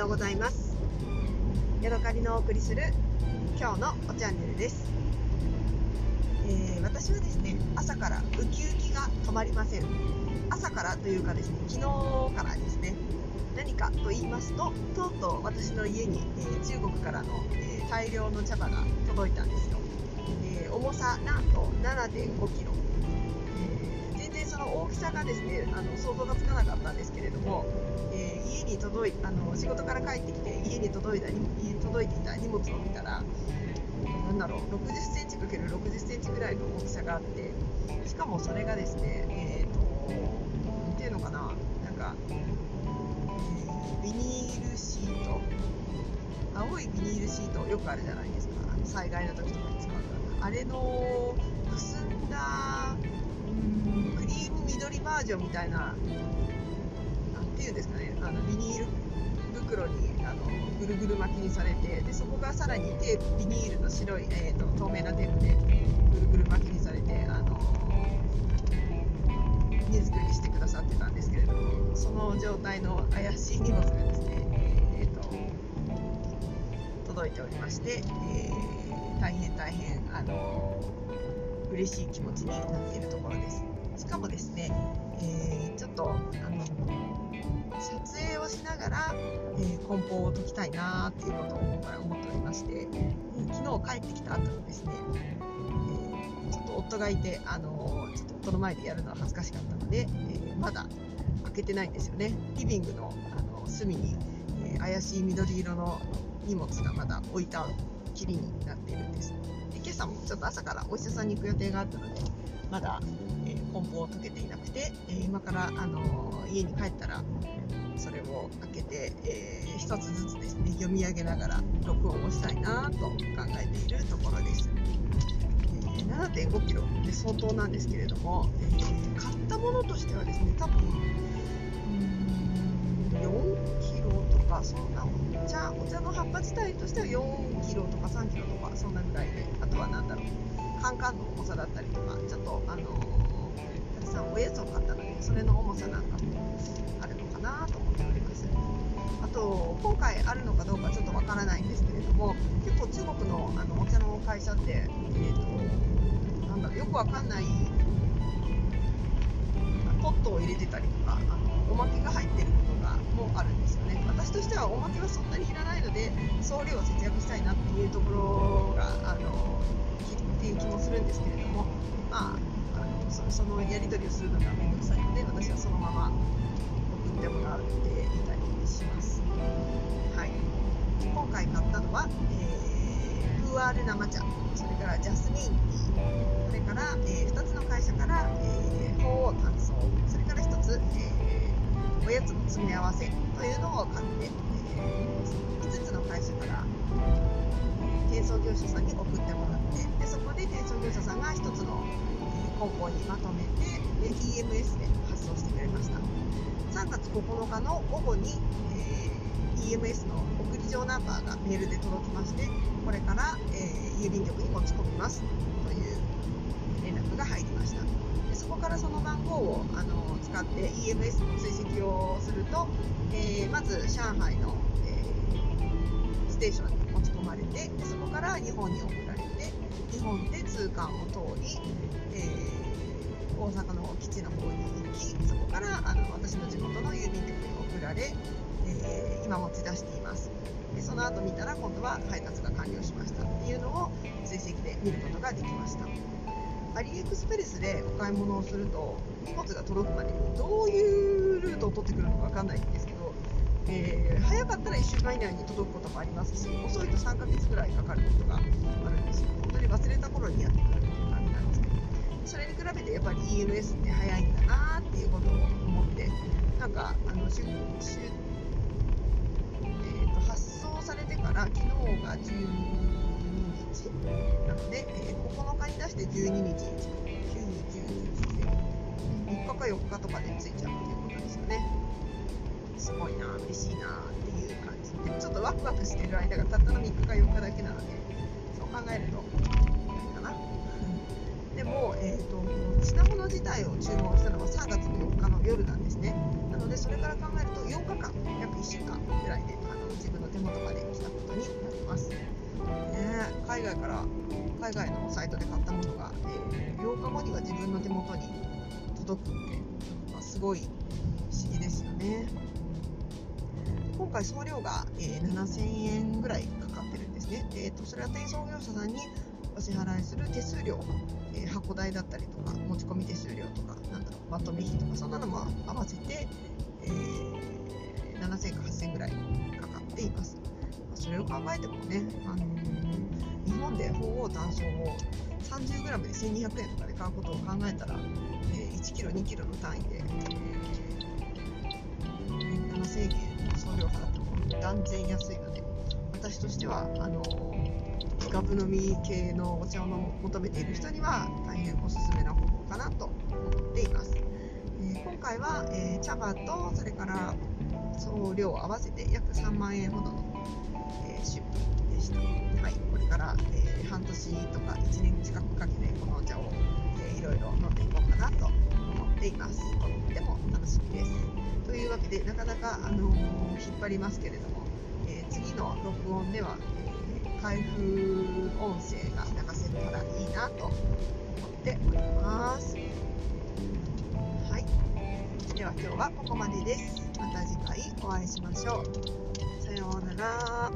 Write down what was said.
ようございます。ヤドカリのお送りする今日のおチャンネルです、えー私はですね朝からウキウキが止まりません。朝からというかですね昨日からですね何かと言いますととうとう私の家に、えー中国からの、えー大量の茶葉が届いたんですよ、えー重さなんと7 5キロ。の大きさがですねあの想像がつかなかったんですけれども、えー家に届いあの仕事から帰ってきて家に届いた届いていた荷物を見たらなんだろう60センチ ×60 センチぐらいの大きさがあってしかもそれがですねえっ、となんていうのかななんか、えービニールシート青いビニールシートよくあるじゃないですか。災害の時とかに使うあれのくすんだーム緑バージョンみたいななんていうんですかねあのビニール袋にあのぐるぐる巻きにされてでそこがさらにテープビニールの白い、えー、と透明なテープでぐるぐる巻きにされてあの荷造りしてくださってたんですけれどもその状態の怪しい荷物がですね、えー、と届いておりまして、えー大変大変あの嬉しい気持ちになっているところです。しかもですね、えーちょっとあの撮影をしながら、えー梱包を解きたいなっていうことを今回思っておりまして、えー昨日帰ってきた後にですね、えーちょっと夫がいてあのちょっと夫の前でやるのは恥ずかしかったので、えまだ開けてないんですよね。リビングのあの隅に、え怪しい緑色の荷物がまだ置いたきりになっているんです。で今朝もちょっと朝からお医者さんに行く予定があったのでまだ、えー梱包を解けていなくて、えー今から、あの家に帰ったらそれを開けて、えー一つずつですね読み上げながら録音をしたいなと考えているところです、えー7 5キロって相当なんですけれども、えー買ったものとしてはですね多分お茶の葉っぱ自体としては4キロとか3キロとかそんなぐらいであとは何だろうカンカンの重さだったりとかちょっとあのたくさんおやつを買ったのでそれの重さなんかもあるのかなと思っておりますあと今回あるのかどうかちょっとわからないんですけれども結構中国のあのお茶の会社って、えー、となんだろうよくわかんないポットを入れてたりとかあのおまけが入ってることもあるんですよね。私としてはおまけはそんなにいらないので送料を節約したいなっていうところがあのっていう気もするんですけれどもまああのそそのやり取りをするのが面倒くさいので私はそのまま送ってもらっていたりします。はい。今回買ったのは、えー、プーアール生茶。それからジャスミンティー。それから、えー2つの会社から、えー、鳳凰炭素それから1つ、えーおやつの詰め合わせというのを買って、え5つの会社から転送業者さんに送ってもらってでそこで転送業者さんが1つの、えー梱包にまとめてで EMS で発送してくれました。3月9日の午後に、えー EMS の送り状ナンバーがメールで届きましてこれから、えー郵便局に持ち込みますという連絡が入りました。こからその番号をあの使って EMS の追跡をすると、えーまず上海の、えーステーションに持ち込まれてそこから日本に送られて日本で通関を通り、えー大阪の基地の方に行きそこからあの私の地元の郵便局に送られ、え今持ち出しています。でその後見たら今度は配達が完了しましたっていうのを追跡で見ることができました。アリエクスプレスでお買い物をすると荷物が届くまでにどういうルートを取ってくるのか分かんないんですけど、えー早かったら1週間以内に届くこともありますし遅いと3ヶ月ぐらいかかることがあるんです。よ本当に忘れた頃にやってくるっていう感じなんですけどそれに比べてやっぱり EMS って早いんだなっていうことを思ってなんかあのしゅしゅえーと発送されてから昨日が12日なので、えー9日に出して12日。910 3日か4日とかで着いちゃうっていうことですよね。すごいな嬉しいなっていう感じで。ちょっとワクワクしてる間がたったの3日か4日だけなのでそう考えるといいかな。でも、えー、と品物自体を注文したのは3月の4日の夜なんですね。なのでそれから考えると8日間約1週間ぐらいであの自分の手元まで来たことになります、海外から海外のサイトで買ったものが、えー、8日後には自分の手元に届くって、まあ、すごい不思議ですよね。今回送料が、えー、7000円ぐらいかかってるんですね、えーと、それは転送業者さんにお支払いする手数料、えー、箱代だったりとか持ち込み手数料とかなんだろうまとめ費とかそんなのも合わせて、えー、7000か8000ぐらいかかっています。それを考えてもね、あの、日本で鳳凰単勝を 30g で1200円とかで買うことを考えたら、えー、1 k g 2 k g の単位で、えー、7000円送料払っても断然安いので私としてはあのガブ飲み系のお茶を求めている人には大変おすすめな方法かなと思っています、えー、今回は、えー、茶葉とそれから送料合わせて約3万円ほどの、えー、出費でした、はい、これから、え半年とか1年近くかけてこのお茶を、えー、いろいろ飲んでいこうかなと思っています。とっても楽しみです。というわけでなかなか、あの、引っ張りますけれども、え、次の録音では、え、開封音声が流せたらいいなと思っております。は今日はここまでです。また次回お会いしましょう。さようなら。